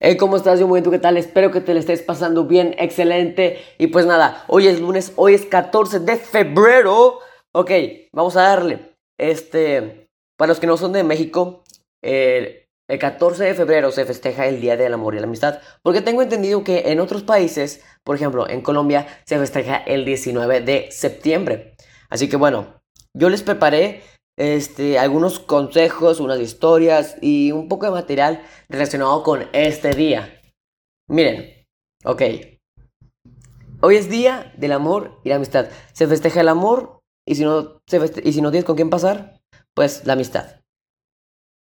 Hey, ¿cómo estás? Yo muy bien, ¿tú qué tal? Espero que te lo estés pasando bien, excelente. Y pues nada, hoy es lunes, hoy es 14 de febrero. Ok, vamos a darle. Este, para los que no son de México, el 14 de febrero se festeja el Día del Amor y la Amistad. Porque tengo entendido que en otros países, por ejemplo, en Colombia, se festeja el 19 de septiembre. Así que bueno, yo les preparé este, algunos consejos, unas historias y un poco de material relacionado con este día. Miren, ok. Hoy es día del amor y la amistad. Se festeja el amor y si no, y si no tienes con quién pasar, pues la amistad.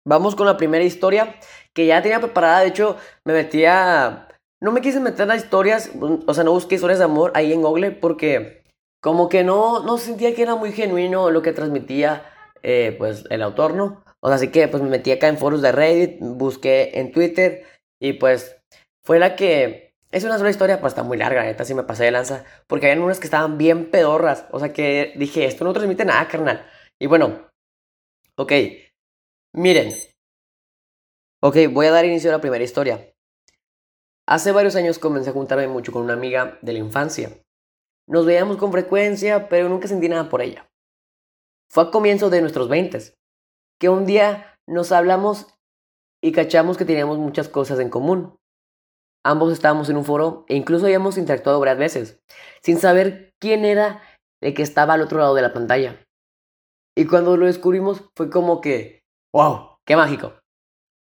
Vamos con la primera historia que ya tenía preparada. De hecho, me metía. No me quise meter a historias, o sea, no busqué historias de amor ahí en Google porque como que no, no sentía que era muy genuino lo que transmitía eh, pues el autor, ¿no? O sea, así que pues me metí acá en foros de Reddit, busqué en Twitter y pues fue la que... Es una sola historia, pues está muy larga, neta, si me pasé de lanza, porque había unas que estaban bien pedorras, o sea que dije, esto no transmite nada, carnal. Y bueno, ok, miren, ok, voy a dar inicio a la primera historia. Hace varios años comencé a juntarme mucho con una amiga de la infancia. Nos veíamos con frecuencia, pero nunca sentí nada por ella. Fue a comienzo de nuestros veintes, que un día nos hablamos y cachamos que teníamos muchas cosas en común. Ambos estábamos en un foro e incluso habíamos interactuado varias veces, sin saber quién era el que estaba al otro lado de la pantalla. Y cuando lo descubrimos fue como que, wow, qué mágico.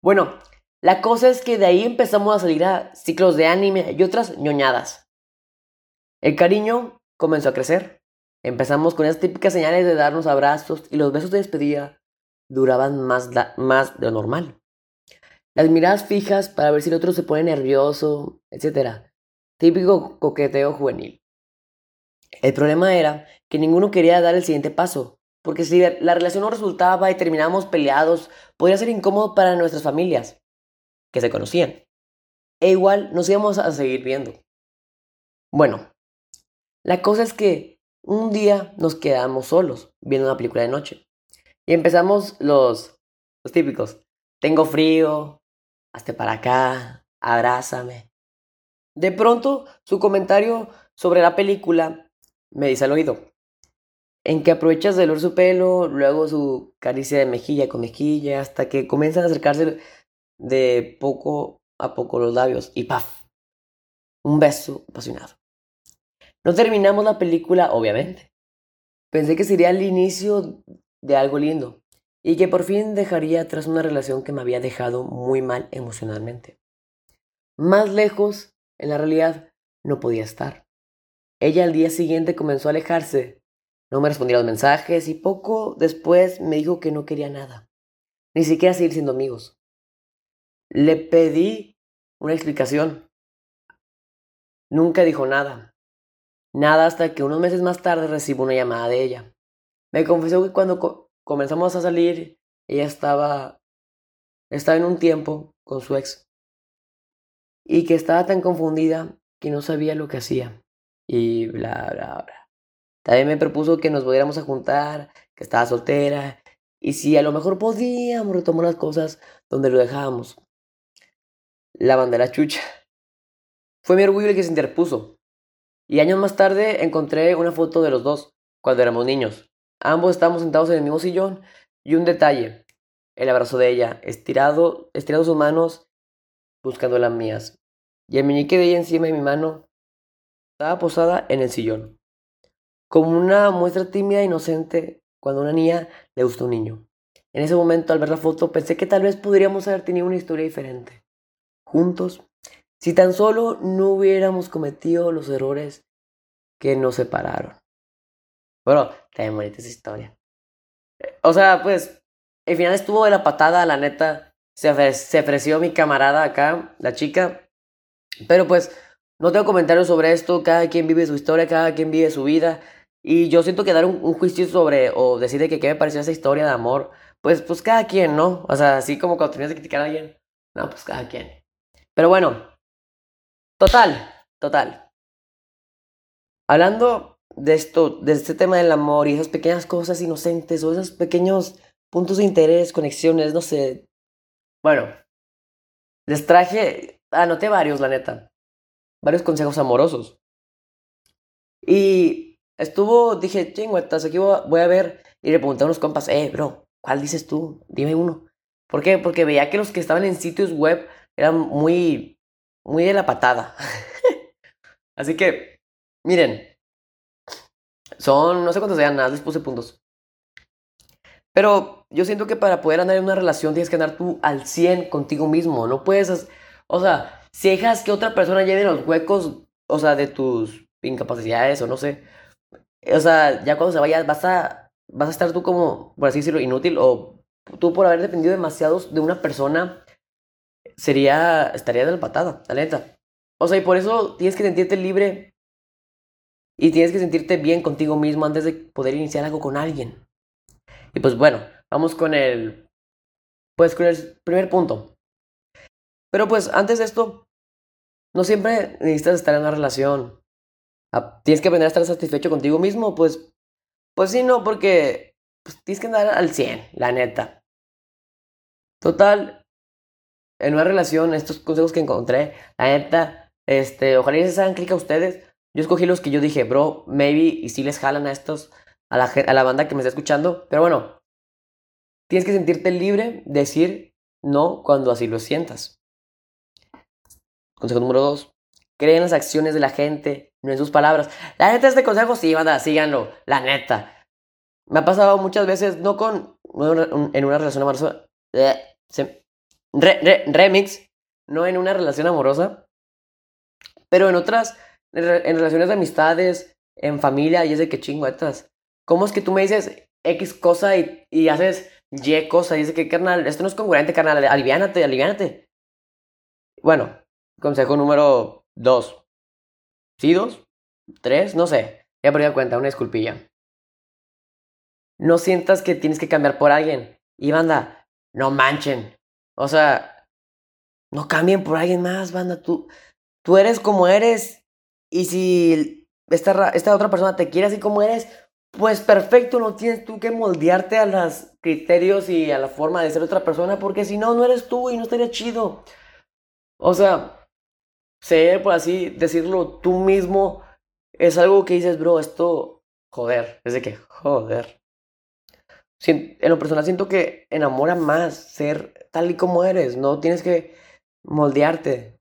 Bueno, la cosa es que de ahí empezamos a salir a ciclos de anime y otras ñoñadas. El cariño comenzó a crecer. Empezamos con esas típicas señales de darnos abrazos y los besos de despedida duraban más, más de lo normal. Las miradas fijas para ver si el otro se pone nervioso, etc. Típico coqueteo juvenil. El problema era que ninguno quería dar el siguiente paso, porque si la relación no resultaba y terminábamos peleados, podría ser incómodo para nuestras familias, que se conocían. E igual nos íbamos a seguir viendo. Bueno, la cosa es que un día nos quedamos solos viendo una película de noche. Y empezamos los, típicos. Tengo frío, hazte para acá, abrázame. De pronto, su comentario sobre la película me dice al oído. En que aprovechas de olor su pelo, luego su caricia de mejilla con mejilla, hasta que comienzan a acercarse de poco a poco los labios y ¡paf! Un beso apasionado. No terminamos la película, obviamente. Pensé que sería el inicio de algo lindo y que por fin dejaría atrás una relación que me había dejado muy mal emocionalmente. Más lejos, en la realidad, no podía estar. Ella al día siguiente comenzó a alejarse, no me respondía los mensajes y poco después me dijo que no quería nada, ni siquiera seguir siendo amigos. Le pedí una explicación. Nunca dijo nada. Nada hasta que unos meses más tarde recibo una llamada de ella. Me confesó que cuando comenzamos a salir, ella estaba, estaba en un tiempo con su ex. Y que estaba tan confundida que no sabía lo que hacía. Y bla, bla, bla. También me propuso que nos volviéramos a juntar, que estaba soltera. Y si a lo mejor podíamos retomar las cosas donde lo dejábamos. La bandera chucha. Fue mi orgullo el que se interpuso. Y años más tarde encontré una foto de los dos, cuando éramos niños. Ambos estábamos sentados en el mismo sillón y un detalle, el abrazo de ella, estirado, estirado sus manos buscando las mías. Y el meñique de ella encima de mi mano estaba posada en el sillón. Como una muestra tímida e inocente cuando una niña le gusta un niño. En ese momento, al ver la foto, pensé que tal vez podríamos haber tenido una historia diferente. Juntos, si tan solo no hubiéramos cometido los errores que nos separaron. Bueno, también bonita esa historia. O sea, pues, el final estuvo de la patada, la neta. Se, ofreció mi camarada acá, la chica. Pero pues, no tengo comentarios sobre esto. Cada quien vive su historia, cada quien vive su vida. Y yo siento que dar un, juicio sobre, o decir de que qué me pareció esa historia de amor, pues, pues cada quien, ¿no? O sea, así como cuando tenías que criticar a alguien. No, pues cada quien. Pero bueno, Total, total. Hablando de esto, de este tema del amor y esas pequeñas cosas inocentes o esos pequeños puntos de interés, conexiones, no sé. Bueno, les traje anoté varios, la neta. Varios consejos amorosos. Y estuvo, dije, chingüetas, aquí voy a ver. Y le pregunté a unos compas, eh, bro, ¿cuál dices tú? Dime uno. ¿Por qué? Porque veía que los que estaban en sitios web eran muy, muy de la patada. Así que, miren, son, no sé cuántos sean, nada, les puse puntos. Pero yo siento que para poder andar en una relación tienes que andar tú al 100 contigo mismo. No puedes, o sea, si dejas que otra persona llene los huecos, o sea, de tus incapacidades o no sé. O sea, ya cuando se vaya vas a, vas a estar tú como, por así decirlo, inútil o tú por haber dependido demasiado de una persona, sería, estaría de la patada, la neta. O sea, y por eso tienes que sentirte libre y tienes que sentirte bien contigo mismo antes de poder iniciar algo con alguien. Y pues bueno, vamos con el, pues con el primer punto. Pero pues antes de esto, no siempre necesitas estar en una relación. Ah, tienes que aprender a estar satisfecho contigo mismo, pues, pues sí, no, porque pues, tienes que andar al 100, la neta. Total, en una relación, estos consejos que encontré, la neta, este, ojalá y se hagan clic a ustedes. Yo escogí los que yo dije, bro, maybe, y si les jalan a estos, a la, a la banda que me está escuchando. Pero bueno, tienes que sentirte libre de decir no cuando así lo sientas. Consejo número dos. Cree en las acciones de la gente, no en sus palabras. La neta, este consejo sí, banda, síganlo. La neta. Me ha pasado muchas veces, no con. en una relación amorosa. Eh, remix. No en una relación amorosa. Pero en otras. En, relaciones de amistades, en familia, y es de que chingüetas. ¿Cómo es que tú me dices X cosa y, y haces Y cosa? Y dice que, carnal, esto no es congruente, carnal. Aliviánate, aliviánate. Bueno, Consejo número dos. ¿Sí, dos? ¿Tres? No sé. Ya perdí cuenta, una disculpilla. No sientas que tienes que cambiar por alguien. Y banda, no manchen. O sea, no cambien por alguien más, banda. Tú, tú eres como eres. Y si esta, esta otra persona te quiere así como eres, pues perfecto, no tienes tú que moldearte a los criterios y a la forma de ser otra persona, porque si no, no eres tú y no estaría chido. O sea, ser, por así decirlo, tú mismo es algo que dices, bro, esto, joder, es de que, joder. En lo personal siento que enamora más ser tal y como eres, no tienes que moldearte.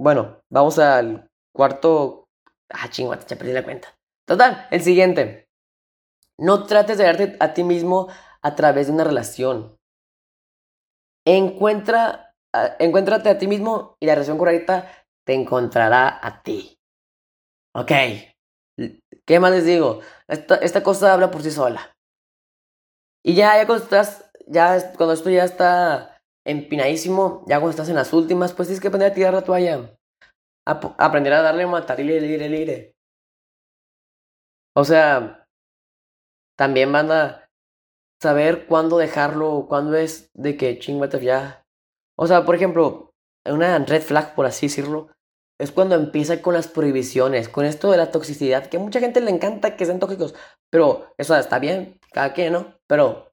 Bueno, vamos al cuarto. Ah, chingüete, ya perdí la cuenta. Total, el siguiente. No trates de darte a ti mismo a través de una relación. Encuentra, encuéntrate a ti mismo y la relación correcta te encontrará a ti. Ok. ¿Qué más les digo? Esta, esta cosa habla por sí sola. Y ya, ya cuando estás, ya cuando esto ya está empinadísimo, ya cuando estás en las últimas, pues tienes que aprender a tirar la toalla. aprender a darle matar y lire, lire. O sea, también van a saber cuándo dejarlo, cuándo es de que chingüete ya. O sea, por ejemplo, una red flag, por así decirlo, es cuando empieza con las prohibiciones, con esto de la toxicidad, que a mucha gente le encanta que sean tóxicos, pero eso está bien, cada quien, ¿no? Pero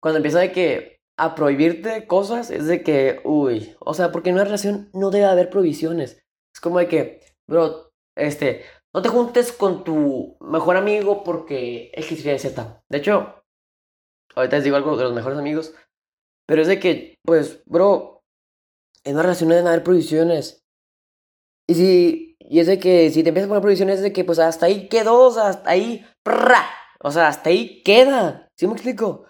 cuando empieza de que a prohibirte cosas, es de que, uy, o sea, porque en una relación no debe haber prohibiciones. Es como de que, bro, este, no te juntes con tu mejor amigo porque es que de Z. De hecho, ahorita les digo algo de los mejores amigos, pero es de que, pues, bro, en una relación no deben haber prohibiciones. Y si, y es de que si te empiezas a poner prohibiciones es de que pues hasta ahí quedó, o hasta ahí, o sea, hasta ahí queda. ¿Sí me explico?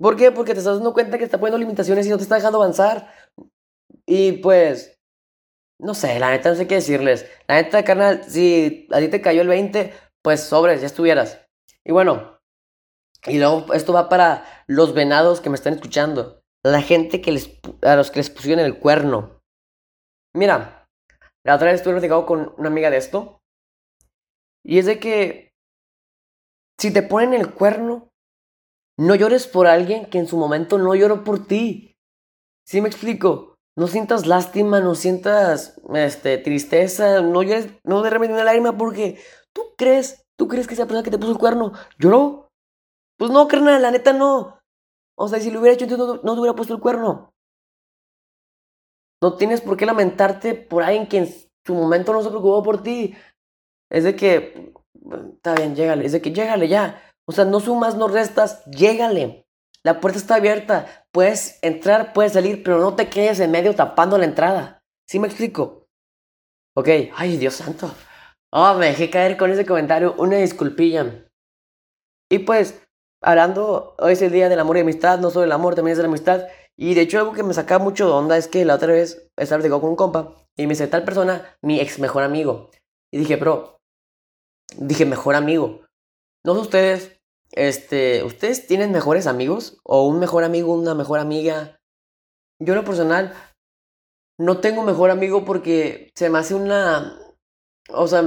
¿Por qué? Porque te estás dando cuenta que está poniendo limitaciones y no te está dejando avanzar. Y pues, no sé, la neta no sé qué decirles. La neta, carnal, si a ti te cayó el 20, pues sobres, ya estuvieras. Y bueno, y luego esto va para los venados que me están escuchando. La gente que les, a los que les pusieron el cuerno. Mira, la otra vez estuve platicando con una amiga de esto. Y es de que si te ponen el cuerno, no llores por alguien que en su momento no lloró por ti. ¿Sí me explico? No sientas lástima, no sientas este, tristeza, no llores, no derrames una lágrima porque tú crees, tú crees que esa persona que te puso el cuerno lloró. Pues no, carnal, la neta no. O sea, si lo hubiera hecho, entonces no, no te hubiera puesto el cuerno. No tienes por qué lamentarte por alguien que en su momento no se preocupó por ti. Es de que, está bien, llégale. Es de que llégale ya. O sea, no sumas, no restas, llégale. La puerta está abierta. Puedes entrar, puedes salir, pero no te quedes en medio tapando la entrada. ¿Sí me explico? Ok, ay, Dios santo. Oh, me dejé caer con ese comentario. Una disculpilla. Y pues, hablando, hoy es el día del amor y amistad, no solo el amor, también es la amistad. Y de hecho, algo que me saca mucho de onda es que la otra vez estaba con un compa y me dice tal persona, mi ex mejor amigo. Y dije, bro, dije mejor amigo. No sé ustedes, este, ¿ustedes tienen mejores amigos? ¿O un mejor amigo, una mejor amiga? Yo en lo personal no tengo mejor amigo porque se me hace una... O sea,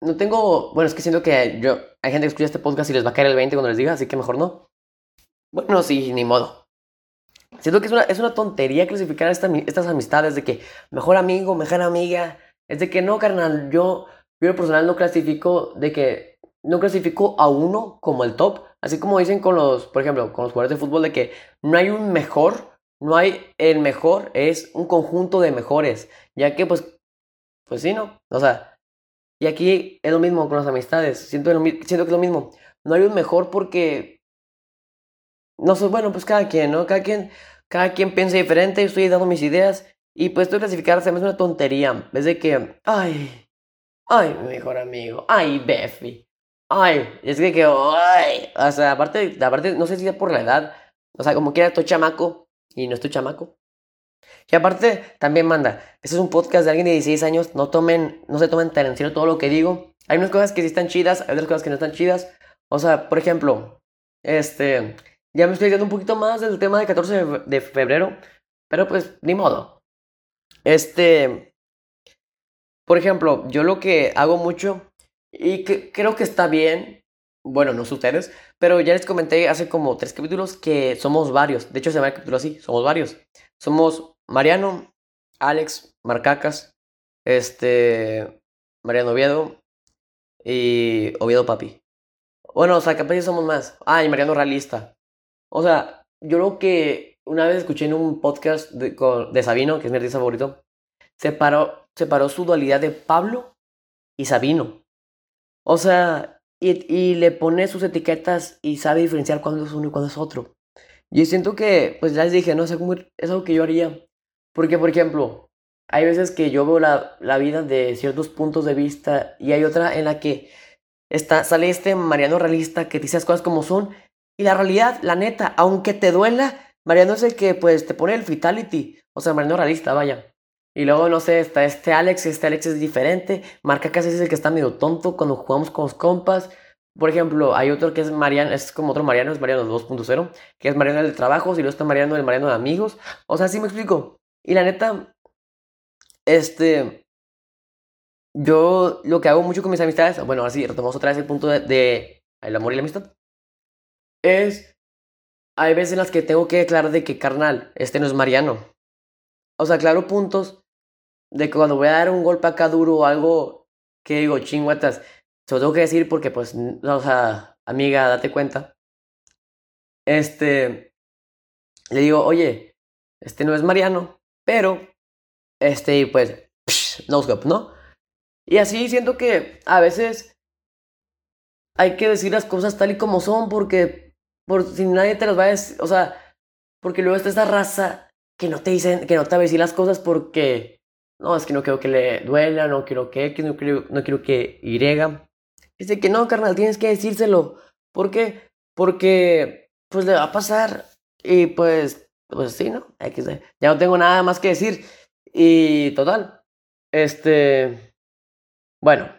no tengo... Bueno, es que siento que yo... Hay gente que escucha este podcast y les va a caer el 20 cuando les diga, así que mejor no. Bueno, sí, ni modo. Siento que es una, es una tontería clasificar estas amistades de que mejor amigo, mejor amiga. Es de que no, carnal, yo, yo personal no clasifico de que no clasifico a uno como el top. Así como dicen con los, por ejemplo, con los jugadores de fútbol de que no hay un mejor, no hay el mejor, es un conjunto de mejores. Ya que pues, pues sí, ¿no? O sea, y aquí es lo mismo con las amistades. Siento, siento que es lo mismo. No hay un mejor porque no sé, bueno, pues cada quien, ¿no? Cada quien, cada quien piensa diferente, estoy dando mis ideas y pues esto clasificar se me una tontería. Es de que, ay, ay, mi mejor amigo, ay, Beffy, ay, es que, que, ay, o sea, aparte, aparte, no sé si es por la edad, o sea, como quiera, estoy chamaco y no estoy chamaco. Y aparte, también manda, este es un podcast de alguien de 16 años, no tomen, no se tomen tan en serio todo lo que digo. Hay unas cosas que sí están chidas, hay otras cosas que no están chidas. O sea, por ejemplo, este, ya me estoy dando un poquito más del tema del 14 de febrero, pero pues ni modo. Este, por ejemplo, yo lo que hago mucho y que creo que está bien, bueno, no ustedes, pero ya les comenté hace como tres capítulos que somos varios. De hecho, se llama el capítulo así, somos varios. Somos Mariano, Alex, Marcacas, este, Mariano Oviedo y Oviedo Papi. Bueno, o sea, capaz somos más. Ah, y Mariano Realista. O sea, yo lo que una vez escuché en un podcast de, de Sabino, que es mi artista favorito, separó, separó su dualidad de Pablo y Sabino. O sea, y, le pone sus etiquetas y sabe diferenciar cuándo es uno y cuándo es otro. Yo siento que, pues ya les dije, no sé cómo es algo que yo haría. Porque, por ejemplo, hay veces que yo veo la, la vida de ciertos puntos de vista y hay otra en la que está, sale este Mariano realista que dice las cosas como son y la realidad, la neta, aunque te duela, Mariano es el que pues te pone el fatality. O sea, Mariano realista, vaya. Y luego, no sé, está este Alex, este Alex es diferente. Marca casi es el que está medio tonto cuando jugamos con los compas. Por ejemplo, hay otro que es Mariano, es como otro Mariano, es Mariano 2.0, que es Mariano del trabajo, y luego está Mariano del Mariano de amigos. O sea, sí me explico. Y la neta, este, yo lo que hago mucho con mis amistades, bueno, así retomamos otra vez el punto de, de el amor y la amistad es, hay veces en las que tengo que declarar de que, carnal, este no es Mariano. O sea, claro puntos de que cuando voy a dar un golpe acá duro o algo que digo, chingüetas, se lo tengo que decir porque, pues, o sea, amiga, date cuenta. Este, le digo, oye, este no es Mariano, pero, este, pues, no scope, ¿no? Y así siento que a veces hay que decir las cosas tal y como son porque por si nadie te las va a decir, o sea, porque luego está esta raza que no te dicen, que no te decir las cosas porque, no, es que no quiero que le duela, no quiero que X, no quiero, no quiero que Y. Dice que no, carnal, tienes que decírselo. ¿Por qué? Porque, pues le va a pasar y pues, pues sí, ¿no? Ya no tengo nada más que decir. Y total, este, bueno,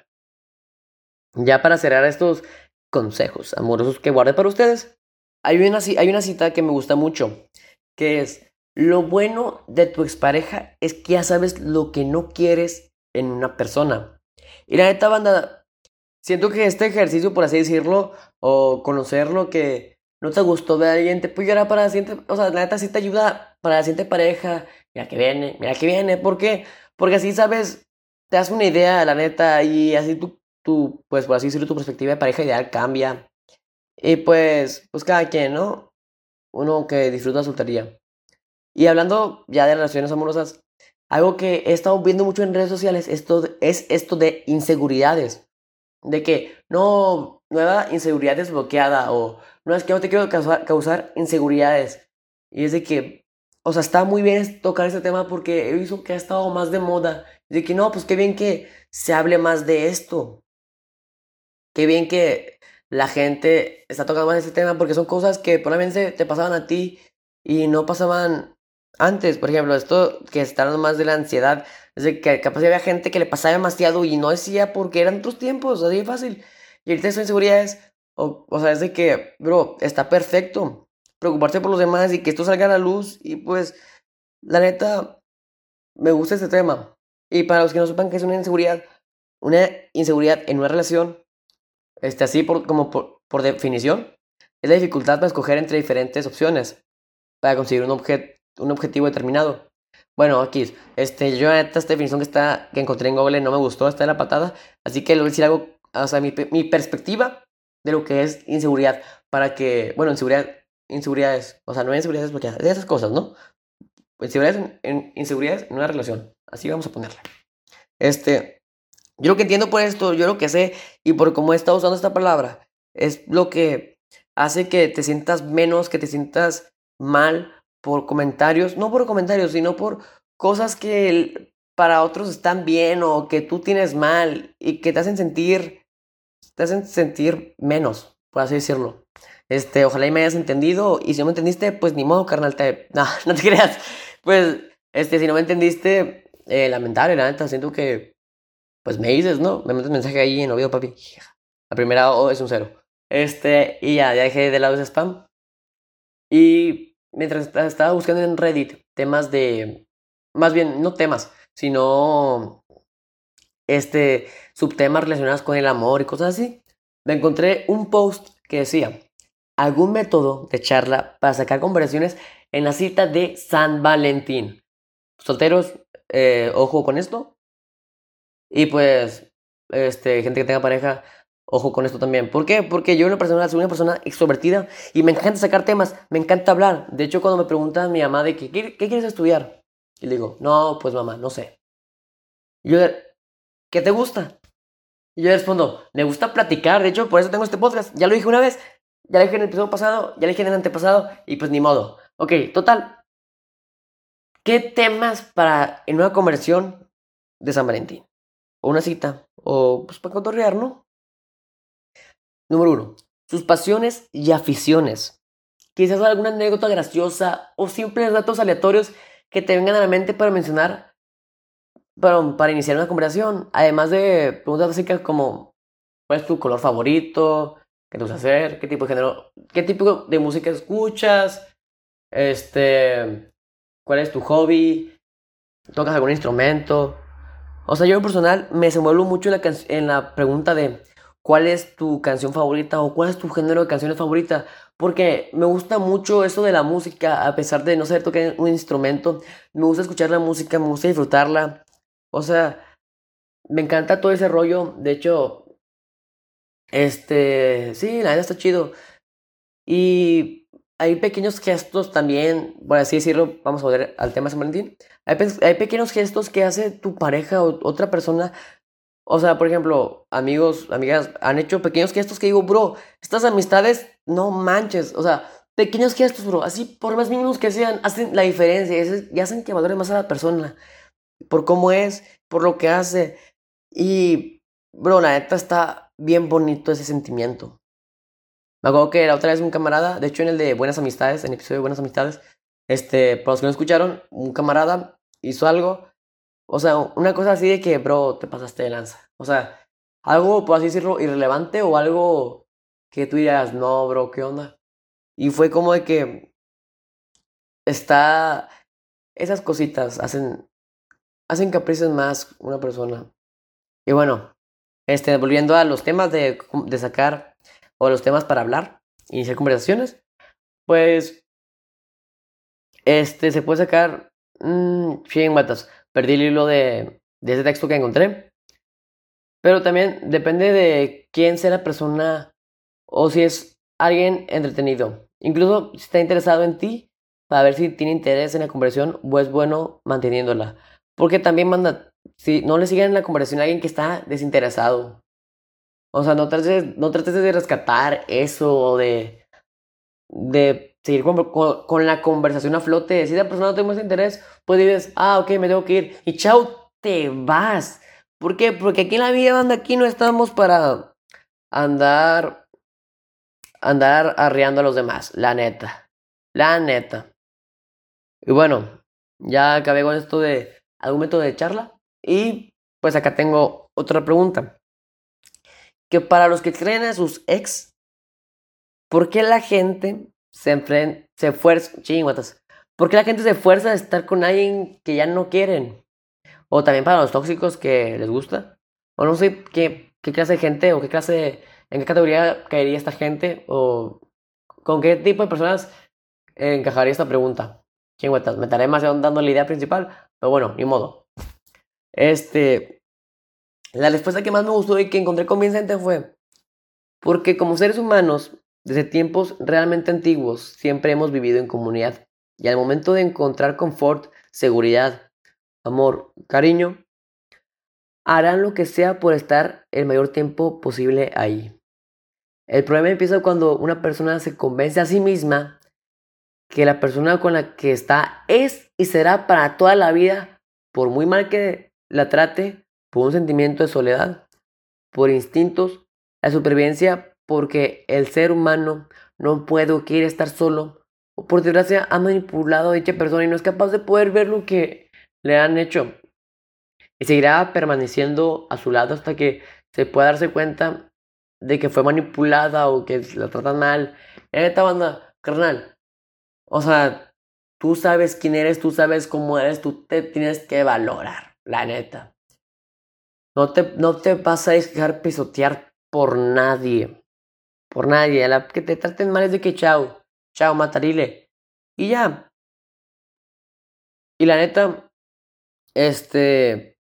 ya para cerrar estos consejos amorosos que guardé para ustedes, hay una, hay una cita que me gusta mucho, que es, lo bueno de tu expareja es que ya sabes lo que no quieres en una persona. Y la neta, banda, siento que este ejercicio, por así decirlo, o conocerlo, que no te gustó de alguien, te puede ayudar para la siguiente, o sea, la neta sí te ayuda para la siguiente pareja. Mira que viene, mira que viene, ¿por qué? Porque así sabes, te das una idea, la neta, y así tú pues por así decirlo, tu perspectiva de pareja ideal cambia. Y pues, pues cada quien, ¿no? Uno que disfruta soltería. Y hablando ya de relaciones amorosas, algo que he estado viendo mucho en redes sociales esto, es esto de inseguridades. De que no, nueva inseguridad desbloqueada o no es que no te quiero causar, causar inseguridades. Y es de que, o sea, está muy bien tocar este tema porque he visto que ha estado más de moda. De que no, pues qué bien que se hable más de esto. Qué bien que la gente está tocando más este tema porque son cosas que probablemente te pasaban a ti y no pasaban antes. Por ejemplo, esto que hablando más de la ansiedad, es de que capaz había gente que le pasaba demasiado y no decía porque eran otros tiempos, así de fácil. Y ahorita son inseguridades, o, o sea, es de que, bro, está perfecto preocuparse por los demás y que esto salga a la luz. Y pues, la neta, me gusta este tema. Y para los que no sepan que es una inseguridad, una inseguridad en una relación, este, así por, como por, por definición, es la dificultad para escoger entre diferentes opciones para conseguir un, objet, un objetivo determinado. Bueno, aquí, este, yo esta definición que, está, que encontré en Google no me gustó, está de la patada, así que le voy a decir algo, o sea, mi, mi perspectiva de lo que es inseguridad, para que, bueno, inseguridad, inseguridades, o sea, no hay inseguridades bloqueadas, de esas cosas, ¿no? Inseguridades en, inseguridades en una relación, así vamos a ponerle. Este, yo lo que entiendo por esto, yo lo que sé y por cómo he estado usando esta palabra, es lo que hace que te sientas menos, que te sientas mal por comentarios, no por comentarios, sino por cosas que para otros están bien o que tú tienes mal y que te hacen sentir, te hacen sentir menos, por así decirlo. Este, ojalá y me hayas entendido y si no me entendiste, pues ni modo, carnal, te... No, no te creas. Pues, este, si no me entendiste, eh, lamentable, la neta, siento que, pues me dices, ¿no? Me mandas mensaje ahí en oído, papi. La primera O es un cero. Este, y ya, ya dejé de lado ese spam. Y mientras estaba buscando en Reddit temas de, más bien, no temas, sino este, subtemas relacionados con el amor y cosas así, me encontré un post que decía, algún método de charla para sacar conversaciones en la cita de San Valentín. Solteros, eh, ojo con esto. Y pues, este, gente que tenga pareja, Ojo con esto también. ¿Por qué? Porque yo una persona, soy una persona extrovertida y me encanta sacar temas, me encanta hablar. De hecho, cuando me pregunta mi mamá de que, ¿qué, quieres estudiar? Y le digo, no, pues mamá, no sé. Y yo, ¿qué te gusta? Y yo respondo, me gusta platicar. De hecho, por eso tengo este podcast. Ya lo dije una vez, ya lo dije en el episodio pasado, ya lo dije en el antepasado y pues ni modo. Ok, total. ¿Qué temas para en una conversión de San Valentín? O una cita. O pues para cotorrear, ¿no? Número uno, sus pasiones y aficiones. Quizás alguna anécdota graciosa o simples datos aleatorios que te vengan a la mente para mencionar, para, para iniciar una conversación. Además de preguntas básicas como, ¿cuál es tu color favorito? ¿Qué te gusta hacer? ¿Qué tipo de género? ¿Qué tipo de música escuchas? Este, ¿cuál es tu hobby? ¿Tocas algún instrumento? O sea, yo en personal me desenvuelvo mucho en la, en la pregunta de cuál es tu canción favorita o cuál es tu género de canciones favorita. Porque me gusta mucho eso de la música, a pesar de no saber tocar un instrumento. Me gusta escuchar la música, me gusta disfrutarla. O sea, me encanta todo ese rollo. De hecho, este, sí, la verdad está chido. Y hay pequeños gestos también, por así decirlo, vamos a ver al tema de San Valentín. Hay pequeños gestos que hace tu pareja o otra persona o sea, por ejemplo, amigos, amigas, han hecho pequeños gestos que digo, bro, estas amistades, no manches. O sea, pequeños gestos, bro, así por más mínimos que sean, hacen la diferencia y hacen que valore más a la persona. Por cómo es, por lo que hace. Y, bro, la neta está bien bonito ese sentimiento. Me acuerdo que la otra vez un camarada, de hecho en el de Buenas Amistades, en el episodio de Buenas Amistades, este, para los que no escucharon, un camarada hizo algo o sea, una cosa así de que, bro, te pasaste de lanza. O sea, algo, por así decirlo, irrelevante o algo que tú dirías, no, bro, ¿qué onda? Y fue como de que está... Esas cositas hacen, hacen que aprecies más una persona. Y bueno, este, volviendo a los temas de, de sacar, o los temas para hablar, iniciar conversaciones, pues, este, se puede sacar mmm, 100 matas perdí el hilo de, ese texto que encontré. Pero también depende de quién sea la persona o si es alguien entretenido. Incluso si está interesado en ti, para ver si tiene interés en la conversación o es bueno manteniéndola. Porque también manda, si no le siguen la conversación a alguien que está desinteresado. O sea, no trates, no trates de rescatar eso o de, de seguir con, con, la conversación a flote. Si la persona no tiene más interés, pues dices, ah, ok, me tengo que ir. Y chao, te vas. ¿Por qué? Porque aquí en la vida, banda, aquí no estamos para andar, andar arreando a los demás. La neta. La neta. Y bueno, ya acabé con esto de algún método de charla. Y pues acá tengo otra pregunta. Que para los que creen a sus ex, ¿por qué la gente se enfrenta, se fuerza, chinguatas, ¿por qué la gente se fuerza a estar con alguien que ya no quieren? O también para los tóxicos que les gusta. O no sé qué, qué clase de gente o qué clase, en qué categoría caería esta gente o con qué tipo de personas encajaría esta pregunta. Chingüetas, me estaré demasiado dando la idea principal, pero bueno, ni modo. Este, la respuesta que más me gustó y que encontré convincente fue, porque como seres humanos, desde tiempos realmente antiguos, siempre hemos vivido en comunidad. Y al momento de encontrar confort, seguridad, amor, cariño, harán lo que sea por estar el mayor tiempo posible ahí. El problema empieza cuando una persona se convence a sí misma que la persona con la que está es y será para toda la vida, por muy mal que la trate, por un sentimiento de soledad, por instintos, la supervivencia, porque el ser humano no puede o quiere estar solo, o por desgracia ha manipulado a dicha persona y no es capaz de poder ver lo que le han hecho. Y seguirá permaneciendo a su lado hasta que se pueda darse cuenta de que fue manipulada o que la tratan mal. En esta banda, carnal, o sea, tú sabes quién eres, tú sabes cómo eres, tú te tienes que valorar, la neta. No te, no te vas a dejar pisotear por nadie. Por nadie. A la que te traten mal es de que chao. Chao, matarile. Y ya. Y la neta, este.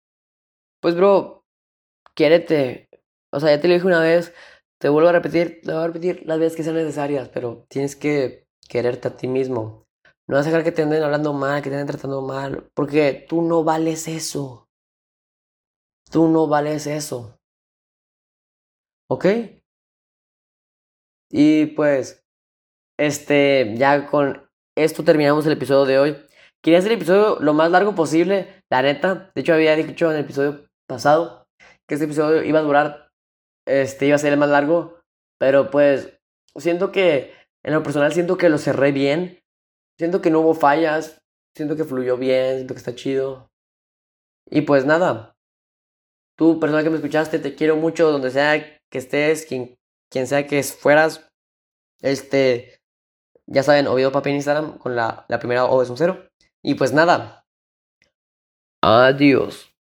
Pues, bro, quiérete. O sea, ya te lo dije una vez. Te vuelvo a repetir, te voy a repetir las veces que sean necesarias, pero tienes que quererte a ti mismo. No vas a dejar que te anden hablando mal, que te anden tratando mal, porque tú no vales eso. Tú no vales eso. ¿Ok? Y pues, este, ya con esto terminamos el episodio de hoy. Quería hacer el episodio lo más largo posible, la neta. De hecho, había dicho en el episodio pasado que este episodio iba a durar, este, iba a ser el más largo. Pero pues, siento que en lo personal siento que lo cerré bien. Siento que no hubo fallas. Siento que fluyó bien. Siento que está chido. Y pues nada. Tú, persona que me escuchaste, te quiero mucho donde sea que estés, quien, quien sea que fueras. Este, ya saben, Oviedo Papi en Instagram con la, la primera O es un cero. Y pues nada. Adiós.